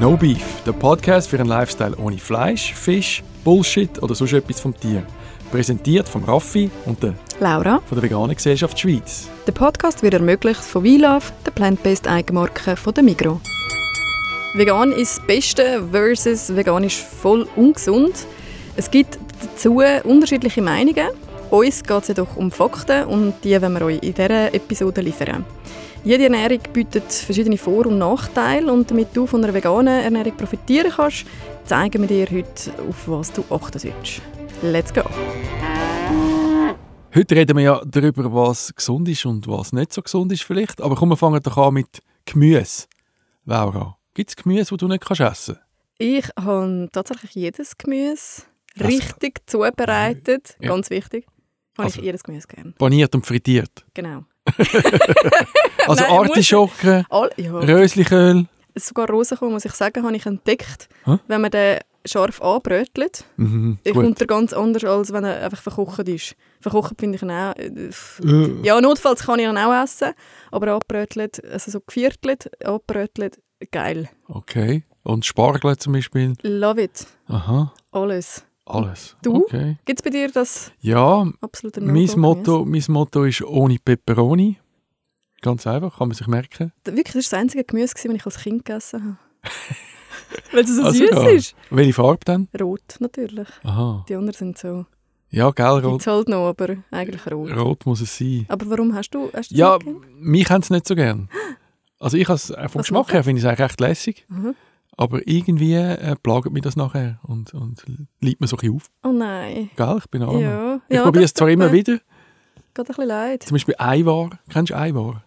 No Beef, der Podcast für einen Lifestyle ohne Fleisch, Fisch, Bullshit oder sonst etwas vom Tier. Präsentiert von Raffi und der Laura. von der Veganen Gesellschaft Schweiz. Der Podcast wird ermöglicht von WeLove, der plant-based Eigenmarke von der Migro. Vegan ist das Beste versus vegan ist voll ungesund. Es gibt dazu unterschiedliche Meinungen. Uns geht es jedoch um Fakten und die wollen wir euch in dieser Episode liefern. Jede Ernährung bietet verschiedene Vor- und Nachteile und damit du von einer veganen Ernährung profitieren kannst, zeigen wir dir heute, auf was du achten solltest. Let's go! Heute reden wir ja darüber, was gesund ist und was nicht so gesund ist vielleicht. Aber komm, wir fangen doch an mit Gemüse. Laura, gibt es Gemüse, das du nicht kannst essen Ich habe tatsächlich jedes Gemüse Also- richtig zubereitet. Ja. Ganz wichtig. Habe Also- ich jedes Gemüse gerne. Paniert und frittiert. Genau. Also Nein, Artischocken, All, ja. Röslichöl. Sogar Rosenkohl, muss ich sagen, habe ich entdeckt. Hä? Wenn man den scharf anbrötelt, Mhm, gut. kommt er ganz anders, als wenn er einfach verkocht ist. Verkocht finde ich ihn auch... Äh, Ja, notfalls kann ich ihn auch essen, aber anbrötelt, also so geviertelt, anbrötelt, geil. Okay. Und Spargel zum Beispiel. Love it. Aha, Alles. Alles. Du? Okay. Gibt es bei dir das Ja, absolute mein Motto, mein Motto ist ohne Peperoni. Ganz einfach, kann man sich merken. Wirklich, das war das einzige Gemüse, das ich als Kind gegessen habe. Weil es so Also süß ja. ist. Welche Farbe dann? Rot, natürlich. Aha. Die anderen sind so. Ja, gell, rot, Gibt's halt noch, aber eigentlich rot. rot muss es sein. Aber warum hast du, hast du Ja, mich haben es nicht so gern. Also ich äh, vom Was Geschmack her finde ich es eigentlich recht lässig. Mhm. Aber irgendwie äh, plagt mich das nachher und, und liegt mir so ein bisschen auf. Oh nein. Gell, ich bin arm. Ja. Ich ja, probiere es zwar immer mir wieder. Geht ein bisschen leid. Zum Beispiel Eiwar. Kennst du Eiwar?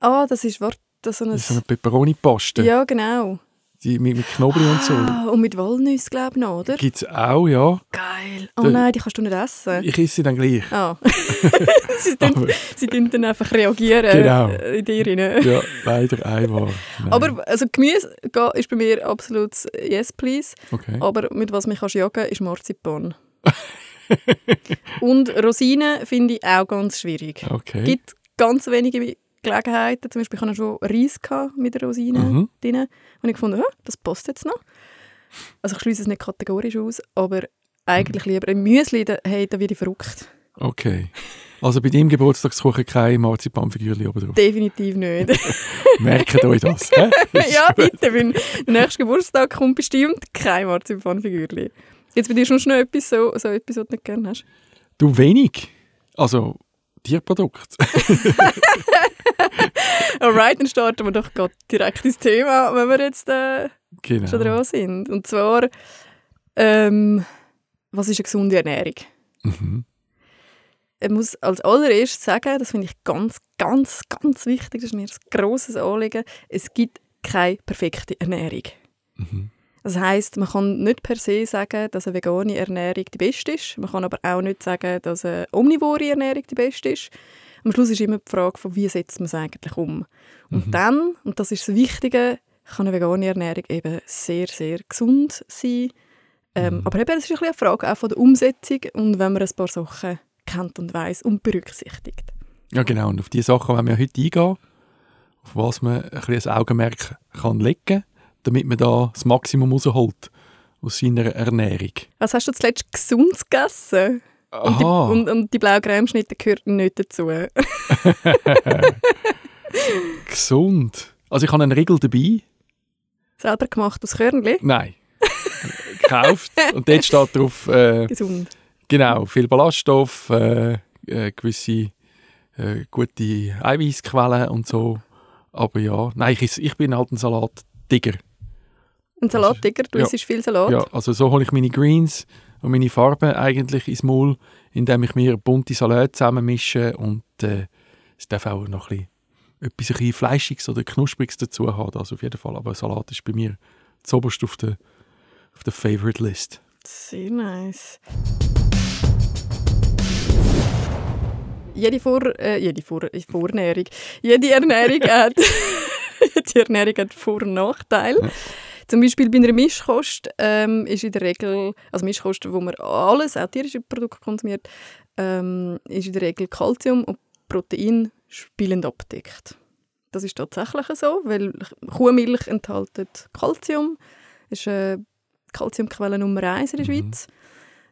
Ah, das ist, warte, das so ein... Das ist so eine Peperoni-Paste. Ja, genau. Die mit, mit Knoblauch und so. Ah, und mit Walnüsse, glaube ich, noch, oder? Gibt es auch, ja. Geil. Oh Da- nein, die kannst du nicht essen. Ich esse sie dann gleich. Ah. sie, tun, Aber, sie tun dann einfach reagieren Genau. in dir rein. ja, leider Eiwar. Nein. Aber also Gemüse ist bei mir absolut yes, please. Okay. Aber mit was mich kannst jagen ist Marzipan. Und Rosinen finde ich auch ganz schwierig. Es Okay. gibt ganz wenige Gelegenheiten. Zum Beispiel hatte ich schon Reis mit Rosinen Mhm. drin. Und ich gefunden, ja, das passt jetzt noch. Also ich schließe es nicht kategorisch aus, aber eigentlich Mhm. lieber ein Müsli, da, hey, da werde ich verrückt. Okay. Also bei deinem Geburtstagskuchen keine Marzipanfigürchen oben drauf. Definitiv nicht. Merkt euch das. ja, bitte, wenn der nächste Geburtstag kommt bestimmt kein Marzipanfigürchen. Jetzt bei dir schon noch etwas, so, so etwas, was du nicht gerne hast? Du wenig. Also Tierprodukt. Alright, dann starten wir doch direkt ins Thema, wenn wir jetzt äh, genau. schon dran sind. Und zwar, ähm, was ist eine gesunde Ernährung? Mhm. Ich muss als allererstes sagen, das finde ich ganz, ganz, ganz wichtig, das ist mir ein grosses Anliegen, es gibt keine perfekte Ernährung. Mhm. Das heißt, man kann nicht per se sagen, dass eine vegane Ernährung die beste ist. Man kann aber auch nicht sagen, dass eine omnivore Ernährung die beste ist. Am Schluss ist immer die Frage, von wie setzt man es eigentlich um. Und Mhm. dann, und das ist das Wichtige, kann eine vegane Ernährung eben sehr, sehr gesund sein. Ähm, Mhm. Aber eben, es ist ein eine Frage auch von der Umsetzung und wenn man ein paar Sachen kennt und weiß und berücksichtigt. Ja, genau. Und auf diese Sachen wollen wir heute eingehen, auf was man ein bisschen ein Augenmerk kann legen kann, damit man da das Maximum rausholt aus seiner Ernährung. Was hast du zuletzt gesund gegessen? Und die, Aha, und, und die blaue Cremeschnitte gehört nicht dazu. gesund. Also ich habe einen Riegel dabei. Selber gemacht aus Körnli. Nein. Gekauft. Und dort steht drauf, äh, Gesund. genau, viel Ballaststoff, äh, äh, gewisse äh, gute Eiweißquellen und so. Aber ja, nein, ich, ich bin halt ein Salat-Digger. Ein Salattiger, du Ja. isst viel Salat. Ja, also so hole ich meine Greens und meine Farben eigentlich ins Maul, indem ich mir bunte Salate zusammenmische und äh, es darf auch noch ein bisschen, etwas ein Fleischiges oder Knuspriges dazu haben, das auf jeden Fall. Aber Salat ist bei mir zoberst auf der, auf der Favorite List. Sehr nice. Jede, Vor äh, jede Vor äh, Vornährung, jede Ernährung hat, jede Ernährung hat Vor- und Nachteile. Ja. Zum Beispiel bei einer Mischkost ähm, ist in der Regel, also Mischkost, wo man alles, auch tierische Produkte konsumiert, ähm, ist in der Regel Kalzium und Protein spielend abdeckt. das ist tatsächlich so, weil Kuhmilch enthält Kalzium, ist eine Kalziumquelle Nummer eins in der Mhm. Schweiz.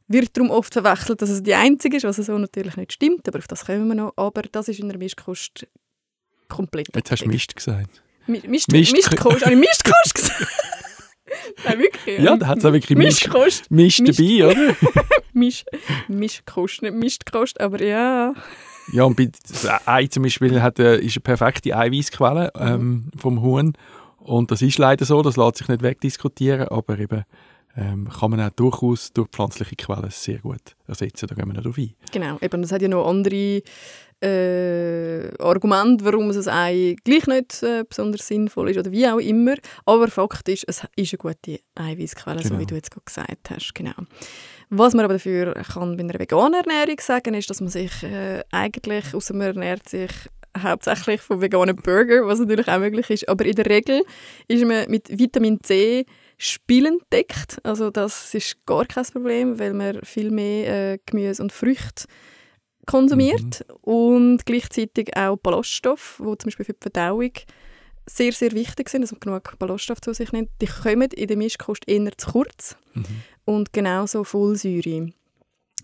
Wird darum oft verwechselt, dass es die einzige ist, was so natürlich nicht stimmt, aber auf das kommen wir noch. Aber das ist in der Mischkost komplett Jetzt hast du. Mist gesagt. Mi- Mist, Mist- Mistkost. Habe ich Mistkost gesagt? Nein, wirklich. Ja, da hat es auch wirklich Mistkost. Mist Mist. dabei, oder? Misch, Mischkost, nicht Mistkost, aber ja. Ja, und bei das Ei zum Beispiel hat, äh, ist eine perfekte Eiweißquelle ähm, vom Huhn. Und das ist leider so, das lässt sich nicht wegdiskutieren, aber eben ähm, kann man auch durchaus durch pflanzliche Quellen sehr gut ersetzen. Da gehen wir nicht drauf ein. Genau, eben, das hat ja noch andere äh, Argumente, warum es Ei gleich nicht äh, besonders sinnvoll ist oder wie auch immer. Aber Fakt ist, es ist eine gute Eiweißquelle, so Genau. wie du jetzt gerade gesagt hast. Genau. Was man aber dafür kann bei einer veganen Ernährung sagen, ist, dass man sich äh, eigentlich, außer man ernährt sich hauptsächlich von veganen Burger, was natürlich auch möglich ist, aber in der Regel ist man mit Vitamin C spielend deckt. Also das ist gar kein Problem, weil man viel mehr äh, Gemüse und Früchte konsumiert und gleichzeitig auch Ballaststoffe, die zum Beispiel für die Verdauung sehr, sehr wichtig sind, dass man genug Ballaststoffe zu sich nimmt. Die kommen in der Mischkost eher zu kurz. Und genauso Folsäure.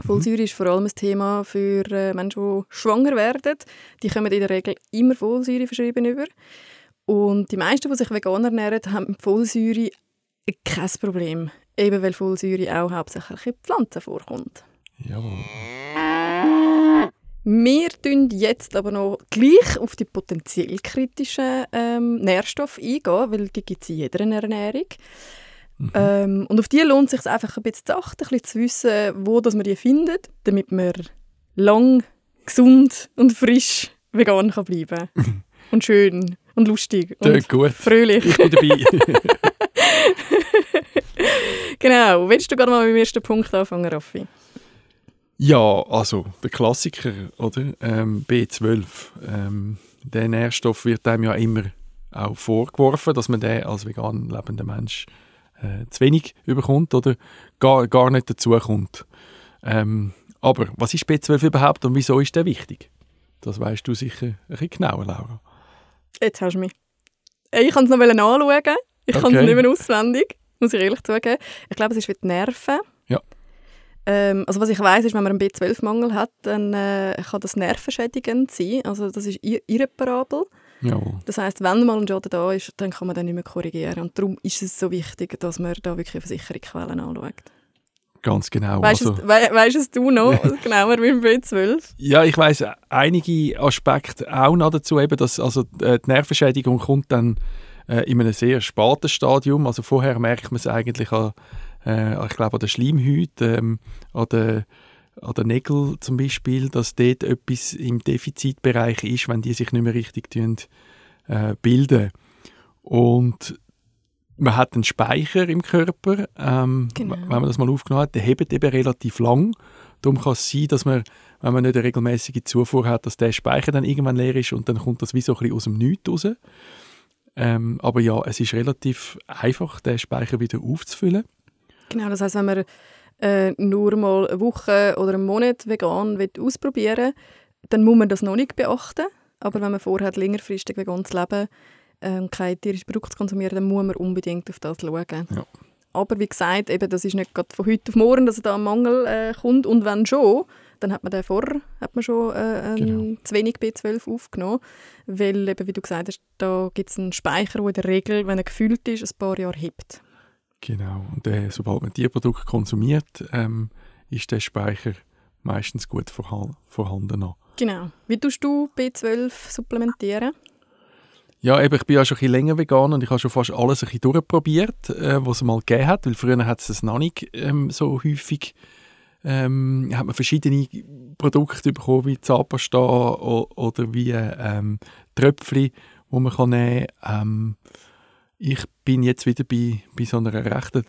Folsäure ist vor allem ein Thema für äh, Menschen, die schwanger werden. Die kommen in der Regel immer Folsäure verschrieben über. Und die meisten, die sich vegan ernähren, haben mit Folsäure kein Problem. Eben weil Folsäure auch hauptsächlich in Pflanzen vorkommt. Jawohl. Wir tun jetzt aber noch gleich auf die potenziell kritischen ähm, Nährstoffe eingehen, weil die gibt es in jeder Ernährung. Ähm, und auf die lohnt es sich einfach ein bisschen zu achten, ein bisschen zu wissen, wo dass man die findet, damit man lang, gesund und frisch vegan kann bleiben Und schön und lustig und gut. fröhlich. Ich bin dabei. Genau. Willst du gerade mal mit dem ersten Punkt anfangen, Raffi? Ja, also der Klassiker, oder? Ähm, B12. Ähm, der Nährstoff wird einem ja immer auch vorgeworfen, dass man den als vegan lebender Mensch äh, zu wenig überkommt oder gar, gar nicht dazukommt. Ähm, aber was ist B12 überhaupt und wieso ist der wichtig? Das weißt du sicher ein bisschen genauer, Laura. Jetzt hast du mich. Ich kann es noch anschauen. Ich kann es Okay. nicht mehr auswendig, muss ich ehrlich zugeben. Ich glaube, es ist für die Nerven. Ja. Ähm, also was ich weiß ist, wenn man einen B12-Mangel hat, dann äh, kann das nervenschädigend sein. Also das ist ir irreparabel. Jawohl. Das heißt, wenn mal ein Schaden da ist, dann kann man den nicht mehr korrigieren. Und darum ist es so wichtig, dass man da wirklich Versicherungsquellen anschaut. Ganz genau. Weißt also, es, we weißt es du noch genauer mit dem B12? Ja, ich weiß einige Aspekte auch noch dazu, eben, dass also äh, die Nervenschädigung kommt dann äh, in einem sehr späten Stadium. Also vorher merkt man es eigentlich an, äh, ich glaube, an der Schleimhaut, ähm, an der an den Nägeln zum Beispiel, dass dort etwas im Defizitbereich ist, wenn die sich nicht mehr richtig äh, bilden. Und man hat einen Speicher im Körper, ähm, Genau. wenn man das mal aufgenommen hat, der hebt eben relativ lang. Darum kann es sein, dass man, wenn man nicht eine regelmäßige Zufuhr hat, dass der Speicher dann irgendwann leer ist und dann kommt das wie so ein bisschen aus dem Nichts raus. Ähm, aber ja, es ist relativ einfach, den Speicher wieder aufzufüllen. Genau, das heißt, wenn man äh, nur mal eine Woche oder einen Monat vegan will ausprobieren dann muss man das noch nicht beachten. Aber wenn man vorhat, längerfristig vegan zu leben, ähm, keine tierischen Produkte zu konsumieren, dann muss man unbedingt auf das schauen. Ja. Aber wie gesagt, eben, das ist nicht gerade von heute auf morgen, dass da ein Mangel äh, kommt. Und wenn schon, dann hat man den vorher hat man schon äh, ähm, Genau. zu wenig B12 aufgenommen. Weil, eben, wie du gesagt hast, da gibt es einen Speicher, der in der Regel, wenn er gefüllt ist, ein paar Jahre hebt. Genau. Und äh, sobald man Tierprodukte konsumiert, ähm, ist der Speicher meistens gut vorha- vorhanden. Noch. Genau. Wie tust du B12 supplementieren? Ja, eben, ich bin ja schon ein bisschen länger vegan und ich habe schon fast alles ein bisschen durchprobiert, äh, was es mal gegeben hat, weil früher hat es das noch nicht ähm, so häufig ähm, hat man verschiedene Produkte bekommen, wie Zahnpasta oder wie ähm, Tröpfchen, wo man kann nehmen kann. Ähm, ich bin jetzt wieder bei, bei so einer rechten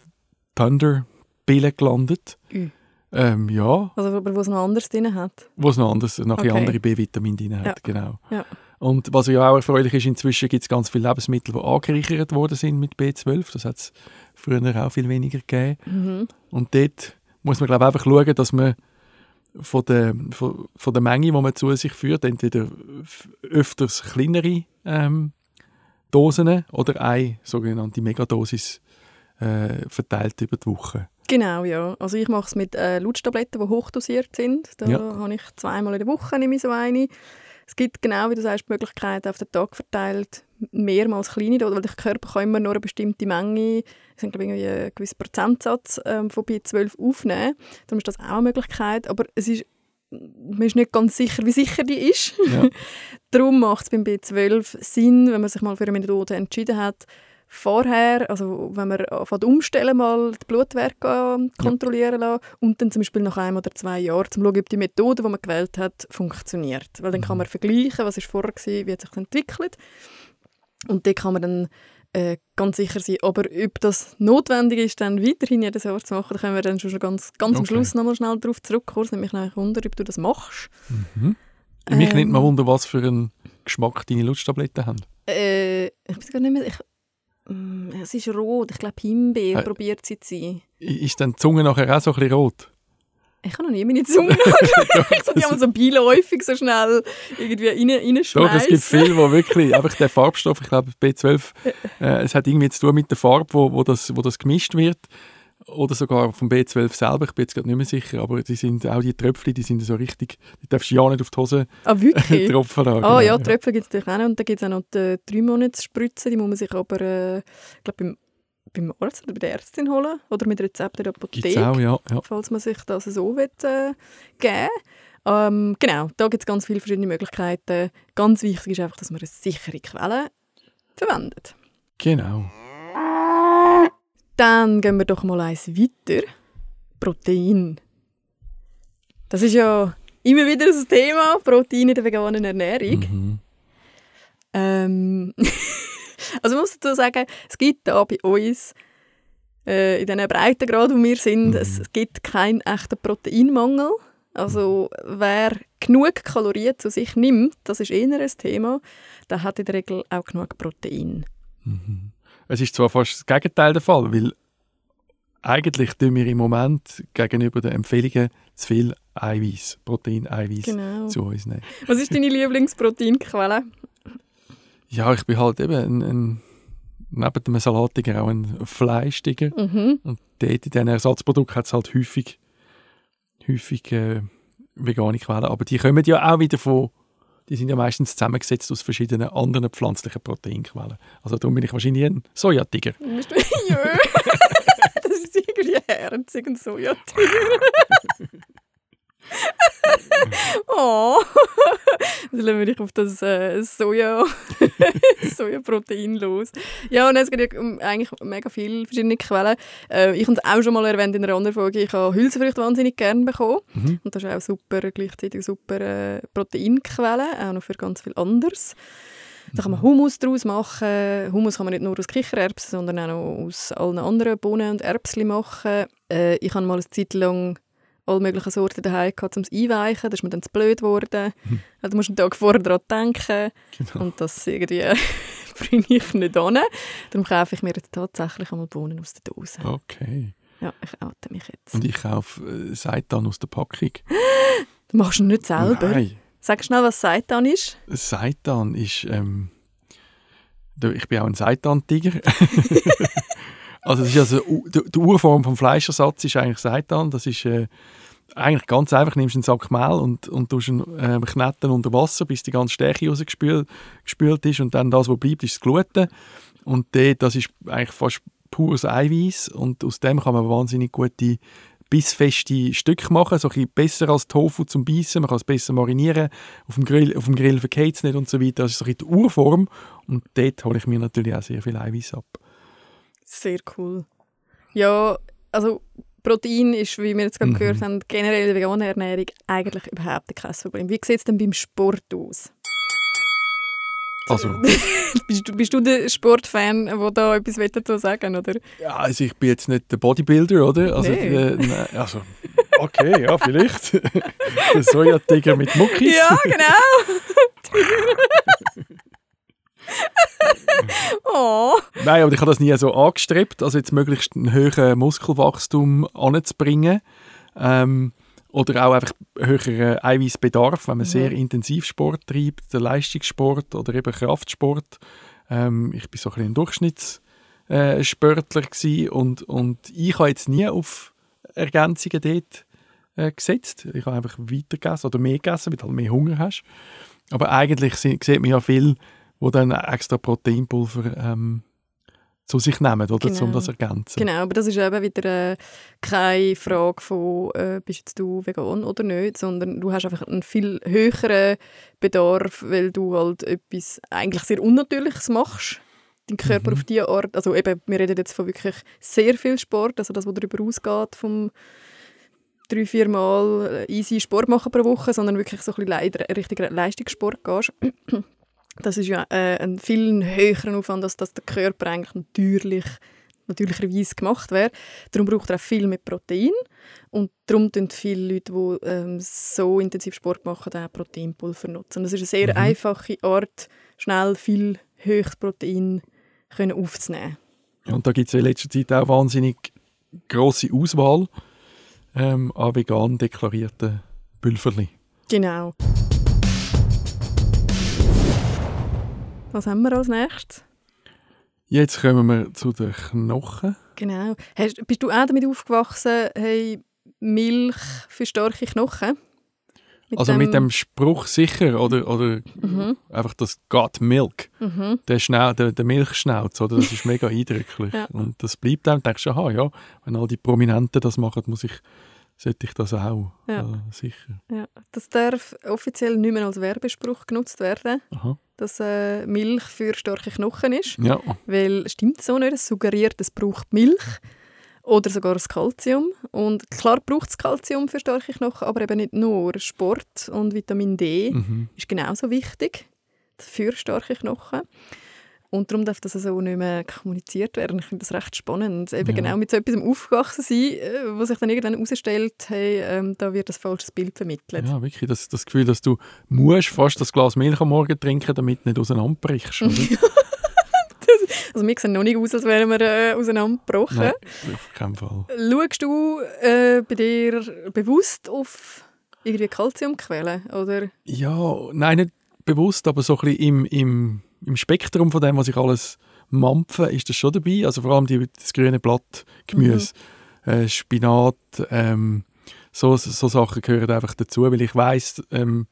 Thunder-Pille gelandet. Ü. Ähm, ja, Also, aber was noch anderes drin hat. wo es noch anders, noch Okay. andere B-Vitamine drin hat. Ja. Genau. Ja. Und was ja auch erfreulich ist, inzwischen gibt es ganz viele Lebensmittel, die angereichert worden sind mit B12. Das hat es früher auch viel weniger gegeben. Mhm. Und dort muss man glaube ich, einfach schauen, dass man von der, von, von der Menge, die man zu sich führt, entweder öfters kleinere ähm, Dosen oder eine sogenannte Megadosis äh, verteilt über die Woche. Genau, ja. Also ich mache es mit äh, Lutschtabletten, die hochdosiert sind. Da Ja. habe ich zweimal in der Woche nehme ich so eine. Es gibt genau, wie du sagst, die Möglichkeit, auf den Tag verteilt mehrmals kleine Dosen, weil der Körper kann immer nur eine bestimmte Menge, sind glaube ich irgendwie ein gewisser Prozentsatz ähm, von B12 aufnehmen. Darum ist das auch eine Möglichkeit, aber es ist, man ist nicht ganz sicher, wie sicher die ist. Ja. Darum macht es beim B12 Sinn, wenn man sich mal für eine Methode entschieden hat, vorher, also wenn man anfängt umstellen, mal die Blutwerte kontrollieren lassen und dann zum Beispiel nach einem oder zwei Jahren, um zu schauen, ob die Methode, die man gewählt hat, funktioniert. Weil dann kann man vergleichen, was ist vorher war, wie hat sich das entwickelt. Und dann kann man dann äh, ganz sicher sein. Aber ob das notwendig ist, dann weiterhin jedes Jahr zu machen, da können wir dann schon ganz, ganz am Okay. Schluss nochmal schnell darauf zurückkommen. Es nimmt mich Wunder, ob du das machst. Mhm. Mich Ähm. nimmt mal Wunder, was für einen Geschmack deine Lutschtabletten haben. Äh, ich weiß gar nicht mehr. Ich, Mm, es ist rot. Ich glaube, Himbeer Äh. probiert sie zu sein. Ist dann die Zunge nachher auch so ein bisschen rot? Ich habe noch nie meine Zunge. Ich habe so beiläufig so schnell irgendwie rein, Doch, es gibt viele, wo wirklich einfach der Farbstoff, ich glaube B12, äh, es hat irgendwie zu tun mit der Farbe, wo, wo, das, wo das gemischt wird. Oder sogar vom B12 selber, ich bin jetzt gerade nicht mehr sicher, aber die sind, auch die Tröpfchen, die sind so richtig, die darfst du ja nicht auf die Hose Ah, wirklich? tropfen lassen. Ah genau, ja, Tröpfchen gibt es natürlich auch noch. Und dann gibt es auch noch die drei Monatsspritze. Die muss man sich aber, äh, ich glaube, beim, beim Arzt oder bei der Ärztin holen. Oder mit Rezept in der Apotheke. auch, ja. ja. falls man sich das so will, äh, geben ähm, Genau, da gibt es ganz viele verschiedene Möglichkeiten. Ganz wichtig ist einfach, dass man eine sichere Quelle verwendet. Genau. Dann gehen wir doch mal eins weiter. Protein. Das ist ja immer wieder ein Thema, Protein in der veganen Ernährung. Mhm. Ähm, also ich muss dazu sagen, es gibt da bei uns äh, in diesen Breitengrad, wo wir sind, Mhm. es, es gibt keinen echten Proteinmangel. Also wer genug Kalorien zu sich nimmt, das ist eher ein Thema, der hat in der Regel auch genug Protein. Mhm. Es ist zwar fast das Gegenteil der Fall, weil eigentlich tun wir im Moment gegenüber den Empfehlungen zu viel Eiweiß, Protein-Eiweiß Genau. zu uns nehmen. Was ist deine Lieblingsproteinquelle? Ja, ich bin halt eben ein, ein neben dem Salatiger auch ein Fleischtiger. Mhm. Und dort in diesen Ersatzprodukten hat es halt häufig, häufig äh, vegane Quellen. Aber die kommen ja auch wieder von, die sind ja meistens zusammengesetzt aus verschiedenen anderen pflanzlichen Proteinquellen. Also darum bin ich wahrscheinlich ein Sojatiger. Das ist irgendwie herzig und so, ja. oh. Dann lassen wir dich auf das äh, Soja, Sojaprotein los. Ja, und es gibt ja eigentlich mega viele verschiedene Quellen. Äh, ich habe es auch schon mal erwähnt in einer anderen Folge, ich habe Hülsenfrüchte wahnsinnig gerne bekommen. Mhm. Und das ist auch super, gleichzeitig super äh, Proteinquelle, auch noch für ganz viel anderes. Da kann man Hummus daraus machen. Hummus kann man nicht nur aus Kichererbsen, sondern auch noch aus allen anderen Bohnen und Erbsen machen. Äh, ich habe mal eine Zeit lang alle möglichen Sorten daheim gehabt, um es einweichen. Da ist mir dann zu blöd geworden. Also, du musst einen Tag vorher daran denken. Genau. Und das irgendwie bringe ich nicht an. Darum kaufe ich mir jetzt tatsächlich einmal Bohnen aus der Dose. Okay. Ja, ich oute mich jetzt. Und ich kaufe äh, Seitan aus der Packung. Du machst ihn nicht selber. Nein, Sag schnell, was Seitan ist. Seitan ist... Ähm, ich bin auch ein Seitan-Tiger. also, das ist also die Urform vom Fleischersatz ist eigentlich Seitan. Das ist äh, eigentlich ganz einfach. Nimmst einen Sack Mehl und, und tust ihn äh, kneten unter Wasser, bis die ganze Stärke rausgespült gespült ist. Und dann das, was bleibt, ist das Gluten. Und dort, das ist eigentlich fast pures Eiweiß. Und aus dem kann man wahnsinnig gute bissfeste Stücke machen, so ein besser als Tofu zum Beißen. Man kann es besser marinieren. Auf dem Grill, auf dem Grill vergeht es nicht und so weiter. Das ist so ein die Urform. Und dort hole ich mir natürlich auch sehr viel Eiweiß ab. Sehr cool. Ja, also Protein ist, wie wir jetzt gerade Mhm. gehört haben, generell in der veganen Ernährung eigentlich überhaupt kein Problem. Wie sieht es denn beim Sport aus? Also, bist, du, bist du der Sportfan, der da etwas dazu sagen oder? ja, also ich bin jetzt nicht der Bodybuilder, oder? Also, Nee. äh, nein, also okay, ja, vielleicht. der Sojatiger mit Muckis. Ja, genau. oh. Nein, aber ich habe das nie so angestrebt, also jetzt möglichst einen höheren Muskelwachstum anzubringen. Ähm, oder auch einfach höheren Eiweißbedarf, wenn man Mhm. sehr intensiv Sport treibt, der Leistungssport oder eben Kraftsport. Ähm, ich bin so ein, bisschen ein Durchschnittssportler äh, und, und ich habe jetzt nie auf Ergänzungen dort äh, gesetzt. Ich habe einfach weiter gegessen oder mehr gegessen, weil du halt mehr Hunger hast. Aber eigentlich sieht man ja viel, wo dann extra Proteinpulver ähm, zu sich nehmen, oder, genau. um das zu ergänzen. Genau, aber das ist eben wieder äh, keine Frage von, äh, bist jetzt du vegan oder nicht, sondern du hast einfach einen viel höheren Bedarf, weil du halt etwas eigentlich sehr Unnatürliches machst deinen Körper mhm. auf diese Art, also eben, wir reden jetzt von wirklich sehr viel Sport, also das, was darüber ausgeht, vom drei, vier Mal easy Sport machen pro Woche, sondern wirklich so ein bisschen richtig Leistungssport gehst. Das ist ja äh, ein viel höheren Aufwand, als dass der Körper eigentlich natürlich natürlicherweise gemacht wäre. Darum braucht er auch viel mehr Protein und darum nutzen viele Leute, die ähm, so intensiv Sport machen, auch Proteinpulver nutzen. Das ist eine sehr mhm. einfache Art, schnell viel höchstes Protein können aufzunehmen. Ja, und da gibt es in letzter Zeit auch wahnsinnig grosse Auswahl ähm, an vegan deklarierten Pülverli. Genau. Was haben wir als nächstes? Jetzt kommen wir zu den Knochen. Genau. Hast, bist du auch damit aufgewachsen, hey, Milch für starke Knochen? Mit also dem mit dem Spruch sicher oder, oder mhm. einfach das Got Milk, mhm. der, Schnau, der, der Milchschnauz, oder? das ist mega eindrücklich. ja. Und das bleibt dann, denkst du, aha, ja, wenn all die Prominenten das machen, muss ich, sollte ich das auch, ja. äh, sicher. Ja. Das darf offiziell nicht mehr als Werbespruch genutzt werden, aha. dass äh, Milch für starke Knochen ist. Ja. Weil, stimmt so nicht, es suggeriert, es braucht Milch oder sogar das Kalzium. Und klar braucht es Kalzium für starke Knochen, aber eben nicht nur. Sport und Vitamin D mhm. ist genauso wichtig für starke Knochen. Und darum darf das also nicht mehr kommuniziert werden. Ich finde das recht spannend. Eben ja. genau mit so etwas aufgewachsen sein, äh, wo sich dann irgendwann herausstellt, hey, ähm, da wird ein falsches Bild vermittelt. Ja, wirklich. Das, das Gefühl, dass du musst fast das Glas Milch am Morgen trinken, damit du nicht auseinanderbrichst. Also wir sehen noch nicht aus, als wären wir äh, auseinandergebrochen. Nein, auf keinen Fall. Schaust du äh, bei dir bewusst auf irgendwie Kalziumquellen, oder? Ja, nein, nicht bewusst, aber so ein bisschen im, im, im Spektrum von dem, was ich alles mampfe, ist das schon dabei. Also vor allem die, das grüne Blattgemüse, mhm. äh, Spinat, ähm, so, so Sachen gehören einfach dazu, weil ich weiss, ähm,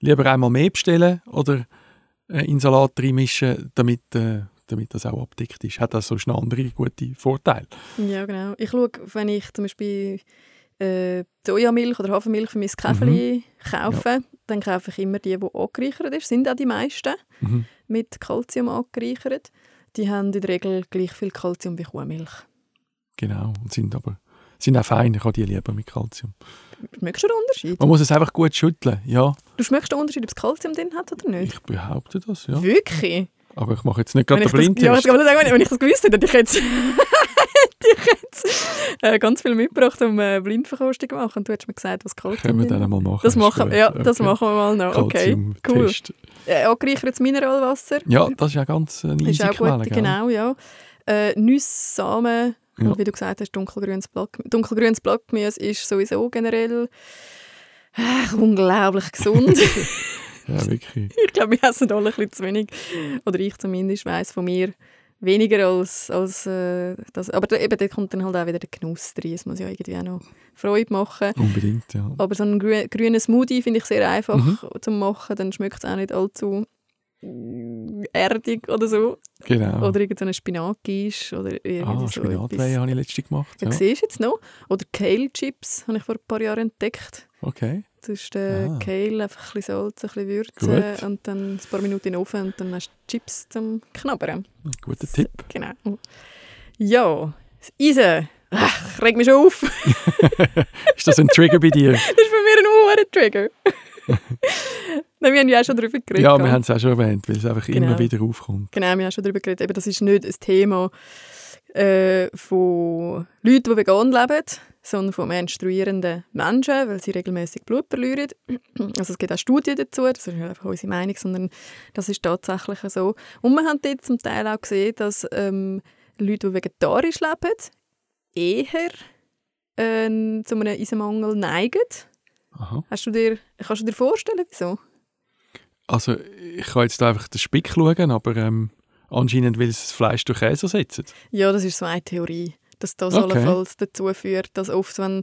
lieber einmal mehr bestellen oder äh, in Salat reinmischen, damit äh, damit das auch abdeckt ist. Hat das sonst noch andere gute Vorteile. Ja, genau. Ich schaue, wenn ich zum Beispiel äh, Sojamilch oder Hafermilch für mein Käferli mhm. kaufe, ja. Dann kaufe ich immer die, die angereichert ist. sind auch die meisten mhm. mit Kalzium angereichert. Die haben in der Regel gleich viel Kalzium wie Kuhmilch. Genau, und sind aber sind auch fein. Ich habe die lieber mit Kalzium. Schmeckst du den Unterschied? Man muss es einfach gut schütteln, ja. Du schmeckst den Unterschied, ob es Kalzium drin hat oder nicht? Ich behaupte das, ja. Wirklich? Aber ich mache jetzt nicht gerade den Blindtest. Ja, ich sagen, wenn ich das gewusst hätte, hätte ich jetzt äh, ganz viel mitgebracht, um äh, Blindverkostung zu machen. Und du hättest mir gesagt, was kalt. Können wir dann mal machen. Das machen, ja, das okay. machen wir mal noch. Okay, cool. Äh, angereichertes Mineralwasser. Ja, das ist ja ganz eine easy ist auch Quelle, gut, Genau, ja. Äh, Nüsse, Samen ja. und wie du gesagt hast, dunkelgrünes Blattgemüse. Dunkelgrünes Blattgemüse ist sowieso generell äh, unglaublich gesund. Ja, wirklich. ich glaube, wir essen alle ein bisschen zu wenig. Oder ich zumindest weiß von mir weniger als, als äh, das. Aber eben, da kommt dann halt auch wieder der Genuss rein. Es muss ja irgendwie auch noch Freude machen. Unbedingt, ja. Aber so einen grü grünen Smoothie finde ich sehr einfach mhm. zu machen. Dann schmeckt es auch nicht allzu erdig oder so. Genau. Oder irgendeine Spinatquiche oder irgendwie ah, so habe ich letztens gemacht. Ja, ja. siehst du jetzt noch? Oder Kale Chips habe ich vor ein paar Jahren entdeckt. Okay. Du tust den ah. Kale einfach ein bisschen Salz, ein bisschen Würze Gut. und dann ein paar Minuten in den Ofen und dann hast du Chips zum Knabbern. Guter Tipp. Genau. Ja, das Eisen. Ach, reg mich schon auf. ist das ein Trigger bei dir? das ist bei mir ein hoher Trigger. Nein, wir haben ja auch schon darüber geredet. Ja, wir haben es auch schon erwähnt, weil es einfach genau. immer wieder aufkommt. Genau, wir haben schon darüber geredet. Eben, das ist nicht ein Thema äh, von Leuten, die vegan leben, sondern von menstruierenden Menschen, weil sie regelmäßig Blut verlieren. Also es gibt auch Studien dazu, das ist nicht einfach unsere Meinung, sondern das ist tatsächlich so. Und wir haben dort zum Teil auch gesehen, dass ähm, Leute, die vegetarisch leben, eher äh, zu einem Eisenmangel neigen. Aha. Hast du dir, kannst du dir vorstellen, wieso? Also ich kann jetzt einfach den Spick schauen, aber ähm, Anscheinend, weil sie das Fleisch durch Käse ersetzen. Ja, das ist so eine Theorie, dass das Okay. allenfalls dazu führt, dass oft, wenn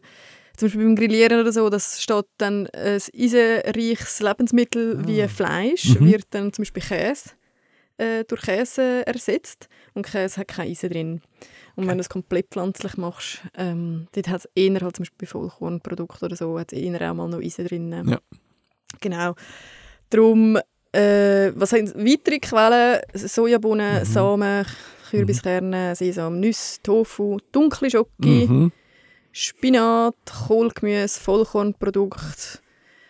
zum Beispiel beim Grillieren oder so, das steht dann ein eisenreiches Lebensmittel wie Fleisch, Mhm. wird dann zum Beispiel Käse äh, durch Käse ersetzt und Käse hat kein Eisen drin. Und wenn du es komplett pflanzlich machst, ähm, dort hat es eher halt zum Beispiel bei Vollkornprodukten oder so, hat es eher auch mal noch Eisen drin. Ja. Genau. Darum, äh, was sind weitere Quellen? Sojabohnen, Mhm. Samen, Kürbiskerne, Sesam, Nüsse, Tofu, dunkle Schoki, Mhm. Spinat, Kohlgemüse, Vollkornprodukte.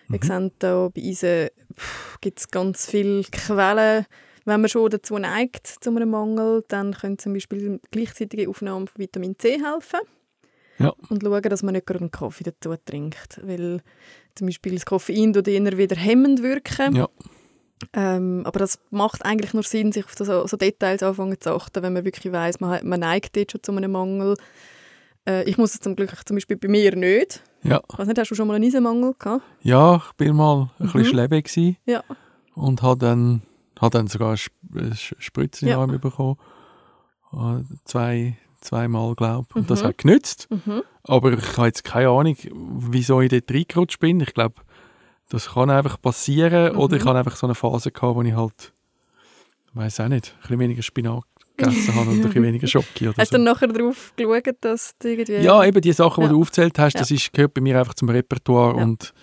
Mhm. Wir sehen hier bei Eisen gibt es ganz viele Quellen. Wenn man schon dazu neigt, zu einem Mangel, dann können zum Beispiel gleichzeitige Aufnahme von Vitamin C helfen. Ja. Und schauen, dass man nicht gerade einen Kaffee dazu trinkt. Weil zum Beispiel das Koffein tut eher wieder hemmend wirken. Ja. Ähm, aber das macht eigentlich nur Sinn, sich auf so, so Details anfangen zu achten, wenn man wirklich weiß, man, man neigt dort schon zu einem Mangel. Äh, ich muss es zum Glück zum Beispiel bei mir nicht. Ja. Ich weiß nicht, hast du schon mal einen Eisenmangel gehabt? ja, ich bin mal ein bisschen Mhm. schleppig gewesen Ja. und habe dann, hab dann sogar eine eine Spritze in Ja. Arm bekommen. Äh, Zwei, zweimal, glaube ich. Und das Mhm. hat genützt. Mhm. Aber ich habe jetzt keine Ahnung, wieso ich dort reingerutscht bin. Ich glaube, das kann einfach passieren. Oder ich Mhm. hatte einfach so eine Phase, gehabt, wo ich halt, weiß auch nicht, ein bisschen weniger Spinat gegessen habe und ein bisschen weniger Schoki oder Hast du so. dann nachher darauf geschaut, dass du irgendwie... Ja, eben die Sachen, die Ja. du aufgezählt hast, Ja. das ist, gehört bei mir einfach zum Repertoire Ja. und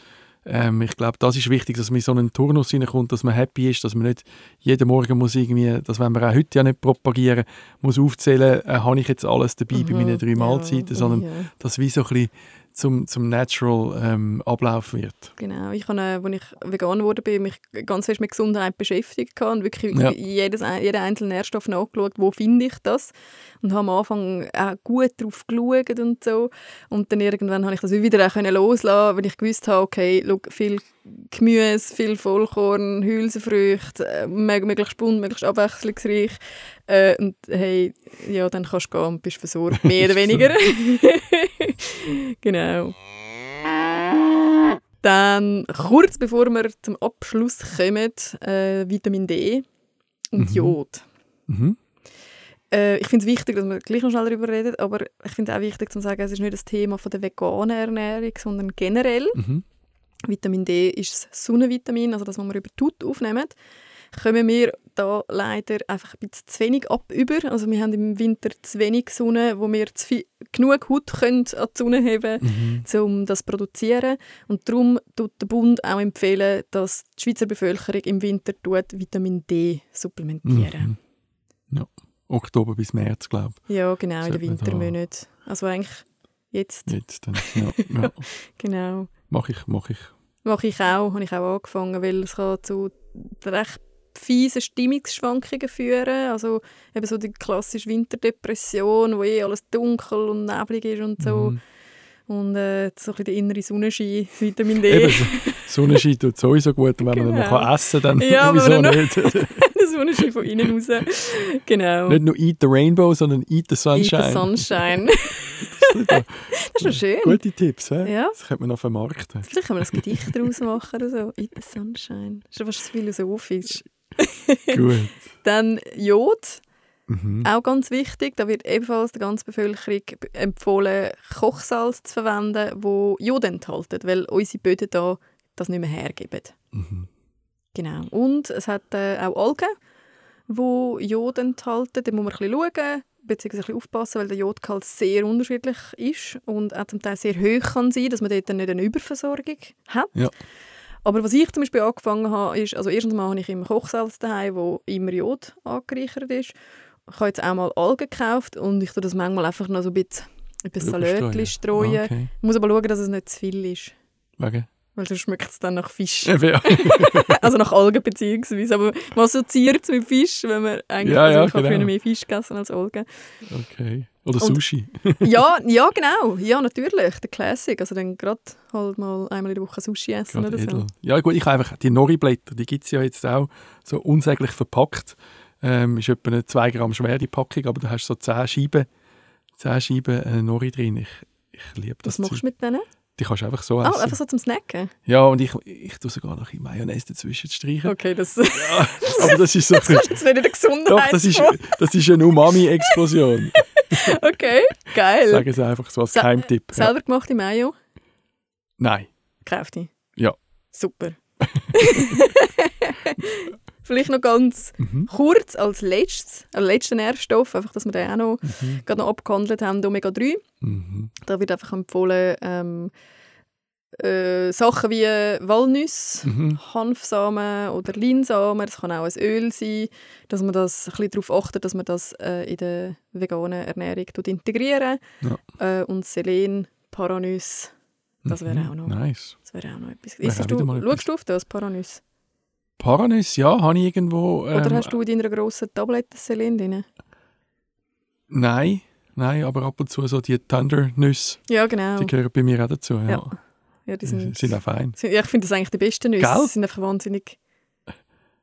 ähm, ich glaube, das ist wichtig, dass man in so einen Turnus reinkommt, dass man happy ist, dass man nicht jeden Morgen muss irgendwie, das wollen wir auch heute ja nicht propagieren, muss aufzählen, äh, habe ich jetzt alles dabei bei Mhm. meinen drei Mahlzeiten, sondern ja. dass wie so ein bisschen zum, zum Natural ähm, Ablauf wird. Genau, ich habe, äh, als ich vegan geworden bin, mich ganz fest mit Gesundheit beschäftigt und wirklich Ja. jedes, jeden einzelnen Nährstoff nachgeschaut, wo finde ich das und habe am Anfang auch gut drauf geschaut und so und dann irgendwann habe ich das wieder auch können loslassen, weil ich gewusst habe, okay, schau, viel Gemüse, viel Vollkorn, Hülsenfrüchte, äh, mög- möglichst bunt, möglichst abwechslungsreich äh, und hey, ja, dann kannst du gehen und bist versorgt, mehr oder weniger. genau. Dann, kurz bevor wir zum Abschluss kommen, äh, Vitamin D und Mhm. Jod. Mhm. Äh, ich finde es wichtig, dass wir gleich noch schnell darüber reden, aber ich finde es auch wichtig zu sagen, es ist nicht das Thema von der veganen Ernährung, sondern generell. Mhm. Vitamin D ist das Sonnenvitamin, also das, was wir über die Haut aufnehmen. Kommen wir da leider einfach ein bisschen zu wenig ab über. Also wir haben im Winter zu wenig Sonne, wo wir zu viel, genug Haut können an die Sonne haben Mhm. um das zu produzieren. Und darum tut der Bund auch empfehlen, dass die Schweizer Bevölkerung im Winter tut Vitamin D supplementieren. Mhm. Ja. Oktober bis März, glaube Ja, genau, in den Sollte man da- Wintermonaten. Also eigentlich jetzt, ich. Jetzt dann. Ja, ja. genau. Mache ich, mache ich. Mache ich auch, habe ich auch angefangen, weil es kann zu recht fiesen Stimmungsschwankungen führen. Also eben so die klassische Winterdepression, wo eh alles dunkel und neblig ist und so. Mhm. Und äh, so ein bisschen der innere Sonnenschein, Vitamin D. Eben, so- Sonnenschein tut sowieso gut und wenn man dann Genau. noch kann essen kann, dann Ja, aber wieso wenn er nicht? der Sonnenschein von innen raus. Genau. nicht nur Eat the Rainbow, sondern Eat the Eat Sunshine. the Sunshine. Das ist noch schön. Gute Tipps, hä? Ja. Das könnte man noch vermarkten. Vielleicht können wir ein Gedicht daraus machen oder so. Eat the Sunshine. Das ist ja fast philosophisch. Gut. Dann Jod, Mhm. auch ganz wichtig. Da wird ebenfalls der ganzen Bevölkerung be- empfohlen, Kochsalz zu verwenden, wo Jod enthalten, weil unsere Böden da das nicht mehr hergeben. Mhm. Genau. Und es hat äh, auch Algen, wo Jod enthalten. Da muss man ein bisschen schauen, beziehungsweise ein bisschen aufpassen, weil der Jodgehalt sehr unterschiedlich ist und auch zum Teil sehr hoch kann sein, dass man dort nicht eine Überversorgung hat. Ja. Aber was ich zum Beispiel angefangen habe, ist, also erstens mal habe ich immer Kochsalz daheim, wo immer Jod angereichert ist. Ich habe jetzt auch mal Algen gekauft und ich tue das manchmal einfach noch so ein bisschen etwas Salatli streuen. Ah, Okay. Ich muss aber schauen, dass es nicht zu viel ist, Wegen? Weil sonst schmeckt es dann nach Fisch. Ja, also nach Algen beziehungsweise. Aber man assoziiert es mit Fisch, wenn man eigentlich Ja, ja, also genau. früher mehr Fisch gegessen als Algen. okay. Oder Und- Sushi. ja, ja, genau. Ja, natürlich. Der Classic. Also dann gerade halt mal einmal in der Woche Sushi essen Gerade oder so. edel. Ja gut, ich habe einfach die Nori-Blätter, die gibt es ja jetzt auch so unsäglich verpackt. Ähm, ist etwa eine 2 Gramm schwer, die Packung, aber da hast du so 10 Scheiben, 10 Scheiben äh, Nori drin. Ich, ich liebe das Was machst du mit denen? Die kannst du einfach so Oh, essen. einfach so zum Snacken? Ja, und ich, ich tue sogar noch ein Mayonnaise dazwischen streichen. Okay, das, Ja, aber das ist so... das ist jetzt nicht in der Gesundheit. Doch, das ist, das ist eine Umami-Explosion. Okay, geil. Sagen sie einfach so als Sa- Geheimtipp. Ja. Selber gemachte Mayo? Nein. Kauft die? Ja. Super. Vielleicht noch ganz Mhm. kurz als letztes, als letzten Nährstoff, einfach, dass wir den auch noch, Mhm. gerade noch abgehandelt haben, Omega-3. Mhm. Da wird einfach empfohlen, ähm, äh, Sachen wie Walnüsse, Mhm. Hanfsamen oder Leinsamen, das kann auch ein Öl sein, dass man das ein bisschen darauf achtet, dass man das äh, in der veganen Ernährung integrieren äh, und Selen, Paranüsse, das wäre Mhm. auch noch, Nice. das wäre auch noch etwas. Isst du, schaust du auf das Paranüsse? Paranüsse, ja, habe ich irgendwo... Ähm, Oder hast du in deiner grossen Tablette Selen drin? Nein, nein, aber ab und zu so die Thundernüsse, Ja, genau. die gehören bei mir auch dazu. Ja. Ja, Ja, die Die sind, sind auch fein. sind- ja, ich finde das eigentlich die besten Nüsse. Gell? Sie sind einfach wahnsinnig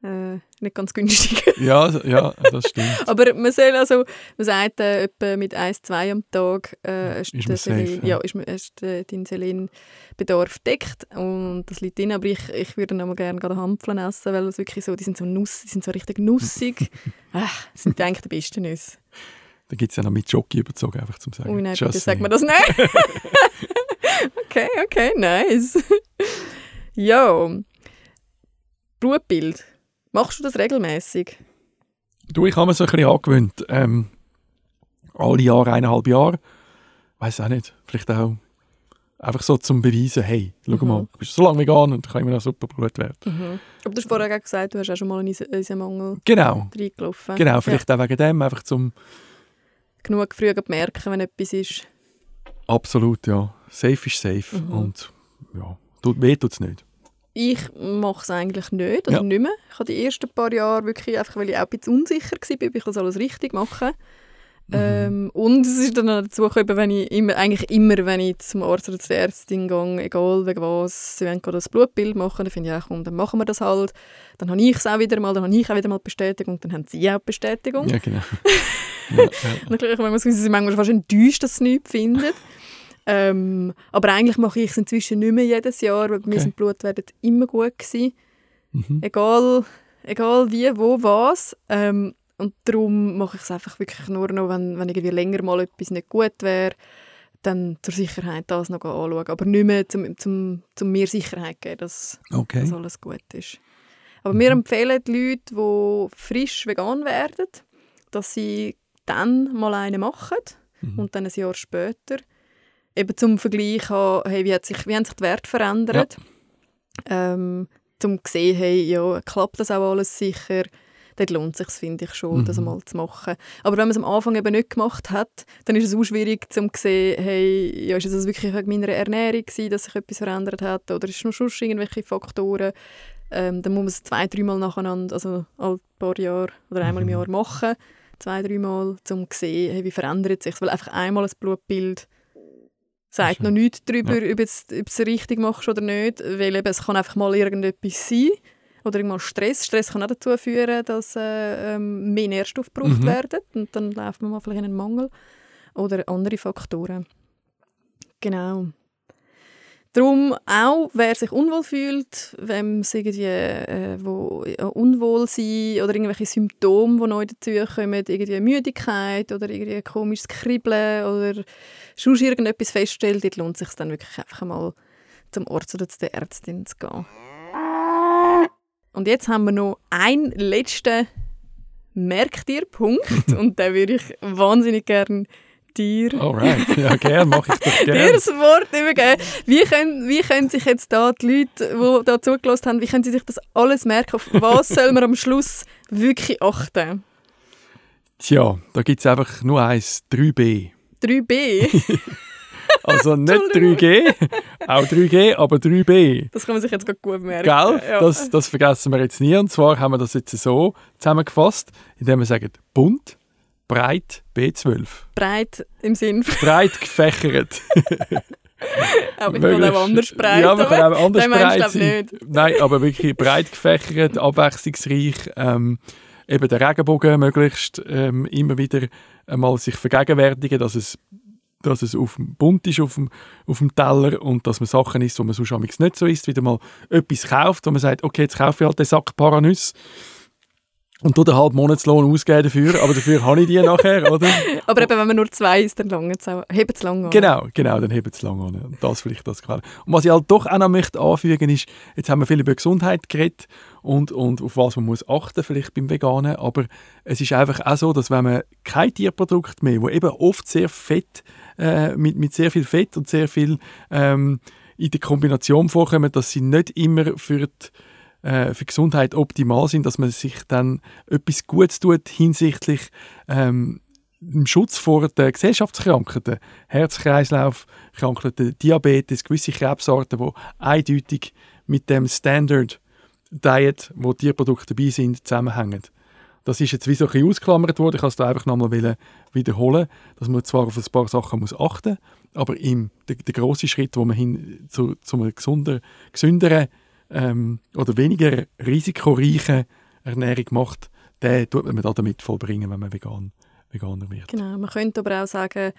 äh, nicht ganz günstig. Ja, ja, das stimmt. Aber man soll also, man sagt, äh, etwa mit 1, 2 am Tag äh, ist, Ist man safe, Selen, ja. ja. ist, man- ist äh, dein Selenbedarf deckt und das liegt drin. Aber ich, ich würde noch mal gerne gerade Hampfeln essen, weil das wirklich so, die sind so nuss, die sind so richtig nussig. Ach, das sind eigentlich die besten Nüsse. Da gibt es ja noch mit Jockey überzogen, einfach zum sagen. Ui, nein, Just bitte sag saying. mir das nicht. okay, okay, nice. ja. Blutbild. Machst du das regelmäßig? Du, ich habe mir so ein bisschen angewöhnt. Ähm, alle Jahre, eineinhalb Jahre. Weiß auch nicht. Vielleicht auch einfach so zum Beweisen, hey, schau Mhm. mal, du bist so lange vegan und kann immer noch super Blutwert. Aber du hast vorher auch gesagt, du hast auch schon mal einen Eisen- Eisenmangel Genau, reingelaufen. genau. Vielleicht auch wegen dem, einfach zum, Ja, genug früh merken, wenn etwas ist. absolut, ja. Safe ist safe. Mhm. Und ja, tut, weh tut es nicht. Ich mache es eigentlich nicht oder Ja. nicht mehr. Ich habe die ersten paar Jahre wirklich einfach, weil ich auch ein bisschen unsicher war, ob ich das alles richtig mache. Mhm. Ähm, und es ist dann auch dazu gekommen, wenn ich immer, eigentlich immer, wenn ich zum Arzt oder zur Ärztin gehe, egal wegen was, sie wollen gerade das Blutbild machen, dann finde ich auch, komm, dann machen wir das halt. Dann habe ich es auch wieder mal, dann habe ich auch wieder mal Bestätigung, dann haben sie auch Bestätigung. Ja, genau. ja, ja. Dann manchmal sind sie manchmal fast enttäuscht, dass sie nichts finden. Ähm, aber eigentlich mache ich es inzwischen nicht mehr jedes Jahr, weil bei mir Okay. sind die Blutwerte immer gut gewesen. Mhm. Egal, egal wie, wo, was. Ähm, und darum mache ich es einfach wirklich nur noch, wenn, wenn irgendwie länger mal etwas nicht gut wäre, dann zur Sicherheit das noch anschauen. Aber nicht mehr, zum, zum, zum mir Sicherheit geben, dass, Okay. dass alles gut ist. Aber wir empfehlen die Leute, die frisch vegan werden, dass sie dann mal eine machen Mhm. und dann ein Jahr später eben zum Vergleich haben, hey, wie, hat sich, wie haben sich die Werte verändert. Ähm, zum sehen, hey, ja, klappt das auch alles sicher, dort lohnt es sich, finde ich schon, das Mhm. einmal zu machen. Aber wenn man es am Anfang eben nicht gemacht hat, dann ist es auch schwierig zu sehen, hey, ja, ist das wirklich wegen meiner Ernährung gewesen, dass sich etwas verändert hat oder ist es noch sonst irgendwelche Faktoren. Ähm, dann muss man es zwei, dreimal nacheinander, also alle paar Jahre oder einmal im Mhm. Jahr machen, zwei, dreimal, um zu sehen, hey, wie verändert sich Weil einfach einmal ein Blutbild sagt noch nichts darüber, ob, jetzt, ob du es richtig machst oder nicht, weil eben, es kann einfach mal irgendetwas sein oder irgendwann Stress. Stress kann auch dazu führen, dass äh, ähm, mehr Nährstoffe gebraucht Mhm. werden und dann läuft man mal vielleicht in einen Mangel oder andere Faktoren. Genau. Darum auch, wer sich unwohl fühlt, wenn es irgendwie äh, wo, ja, unwohl sein oder irgendwelche Symptome, die neu dazukommen, irgendwie Müdigkeit oder irgendwie ein komisches Kribbeln oder sonst irgendetwas feststellt, dort lohnt es sich dann wirklich einfach mal zum Arzt oder zu der Ärztin zu gehen. Und jetzt haben wir noch einen letzten Merktierpunkt und den würde ich wahnsinnig gerne dir Alright, ja, gerne, mache ich dir gerne. das Wort übergeben. Wie können, wie können sich jetzt da die Leute, die da zugelassen haben, wie können sie sich das alles merken? Auf was soll man am Schluss wirklich achten? Tja, da gibt es einfach nur eins, 3b. 3b, Also nicht Entschuldigung. 3G, auch 3G, aber 3b. das kann man sich jetzt gerade gut merken. Gell? Ja. Das, das vergessen wir jetzt nie. Und zwar haben wir das jetzt so zusammengefasst, indem wir sagen, bunt, breit, B12. Breit im Sinn, Breit gefächert. aber ich kann auch anders breit. Ja, man kann auch anders den breit sein. nicht. Nein, aber wirklich breit gefächert, abwechslungsreich. Ähm, eben der Regenbogen möglichst ähm, immer wieder einmal sich vergegenwärtigen, dass es dass es auf dem bunt ist auf dem, auf dem Teller und dass man Sachen isst, die man sonst nicht so isst, wieder mal etwas kauft, wo man sagt, okay, jetzt kaufe ich halt den Sack Paranüsse und tue den halben Monatslohn ausgeben dafür, aber dafür habe ich die nachher, oder? aber eben, wenn man nur zwei isst, dann lange es auch, hebt es lange an. Genau, genau, dann hebt es lange an. Und das vielleicht das gefällt. Und was ich halt doch auch noch möchte anfügen ist, jetzt haben wir viel über Gesundheit geredet und, und auf was man muss achten vielleicht beim Veganen, aber es ist einfach auch so, dass wenn man kein Tierprodukt mehr, wo eben oft sehr fett, äh, mit, mit sehr viel Fett und sehr viel ähm, in der Kombination vorkommen, dass sie nicht immer für die äh, für Gesundheit optimal sind, dass man sich dann etwas Gutes tut hinsichtlich ähm, dem Schutz vor den Gesellschaftskrankheiten, Herz-Kreislauf-Krankheiten, Diabetes, gewisse Krebsarten, die eindeutig mit dem Standard Diet, wo Tierprodukte dabei sind, zusammenhängen. Das ist jetzt wie so ein bisschen ausgeklammert worden. Ich kann es da einfach nochmal wiederholen, dass man zwar auf ein paar Sachen muss achten muss, aber im, der, der große Schritt, wo man hin zu, zu gesunder, gesünderen ähm, oder weniger risikoreichen Ernährung macht, den tut man damit vollbringen, wenn man vegan, Veganer wird. Genau, man könnte aber auch sagen,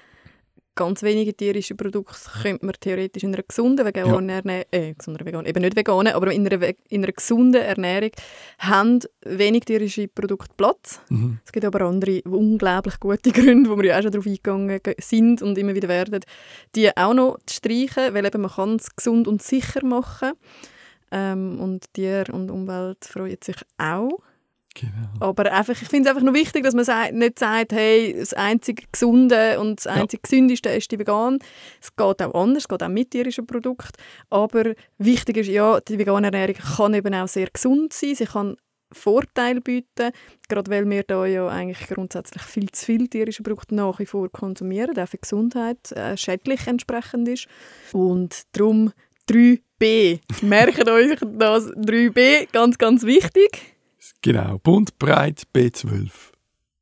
ganz wenige tierische Produkte könnte man theoretisch in einer gesunden veganen ja. Ernährung, äh, vegan, eben nicht veganen, aber in einer, in einer gesunden Ernährung haben wenig tierische Produkte Platz. Mhm. Es gibt aber andere unglaublich gute Gründe, wo wir ja auch schon darauf eingegangen sind und immer wieder werden, die auch noch zu streichen, weil eben man kann es gesund und sicher machen ähm, und Tier und Umwelt freuen sich auch. Genau. Aber einfach, ich finde es einfach nur wichtig, dass man nicht sagt, hey, das einzige Gesunde und das einzige ja. Gesündeste ist die vegan. Es geht auch anders, es geht auch mit tierischen Produkten. Aber wichtig ist, ja, die vegane Ernährung kann eben auch sehr gesund sein. Sie kann Vorteile bieten, gerade weil wir da ja eigentlich grundsätzlich viel zu viele tierische Produkte nach wie vor konsumieren, auch für die Gesundheit äh, schädlich entsprechend ist. Und darum 3b. Merkt euch das 3b, ganz, ganz wichtig. Genau, bunt, breit, B12.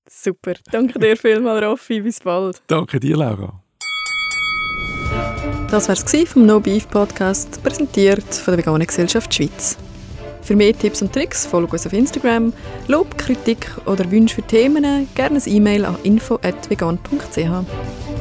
Super, danke dir vielmals, Raffi, bis bald. Danke dir, Laura. Das war es vom No Beef Podcast, präsentiert von der Veganen Gesellschaft Schweiz. Für mehr Tipps und Tricks folge uns auf Instagram. Lob, Kritik oder Wünsche für Themen gerne ein E-Mail an info.vegan.ch.